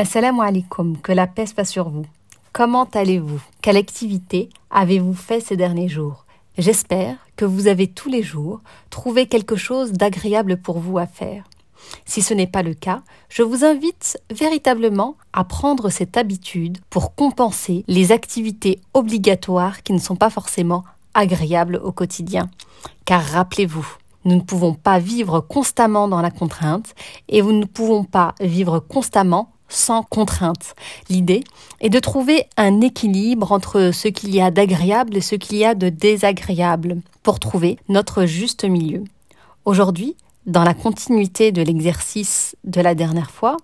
Assalamu alaikum, que la paix soit sur vous. Comment allez-vous? Quelle activité avez-vous fait ces derniers jours? J'espère que vous avez tous les jours trouvé quelque chose d'agréable pour vous à faire. Si ce n'est pas le cas, je vous invite véritablement à prendre cette habitude pour compenser les activités obligatoires qui ne sont pas forcément agréables au quotidien. Car rappelez-vous, nous ne pouvons pas vivre constamment dans la contrainte et nous ne pouvons pas vivre constamment sans contrainte. L'idée est de trouver un équilibre entre ce qu'il y a d'agréable et ce qu'il y a de désagréable pour trouver notre juste milieu. Aujourd'hui, dans la continuité de l'exercice de la dernière fois,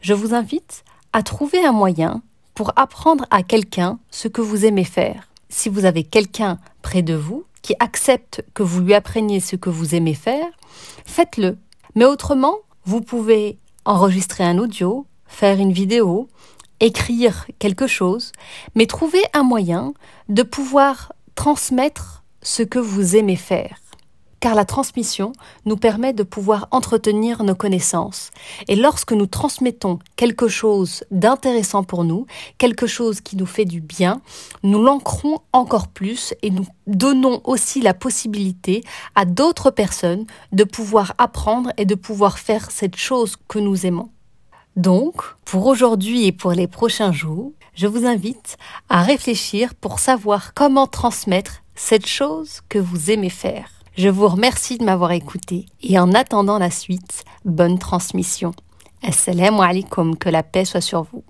je vous invite à trouver un moyen pour apprendre à quelqu'un ce que vous aimez faire. Si vous avez quelqu'un près de vous qui accepte que vous lui appreniez ce que vous aimez faire, faites-le. Mais autrement, vous pouvez enregistrer un audio, faire une vidéo, écrire quelque chose, mais trouver un moyen de pouvoir transmettre ce que vous aimez faire car la transmission nous permet de pouvoir entretenir nos connaissances. Et lorsque nous transmettons quelque chose d'intéressant pour nous, quelque chose qui nous fait du bien, nous l'ancrons encore plus et nous donnons aussi la possibilité à d'autres personnes de pouvoir apprendre et de pouvoir faire cette chose que nous aimons. Donc, pour aujourd'hui et pour les prochains jours, je vous invite à réfléchir pour savoir comment transmettre cette chose que vous aimez faire. Je vous remercie de m'avoir écouté et en attendant la suite, bonne transmission. Assalamu alaikum, que la paix soit sur vous.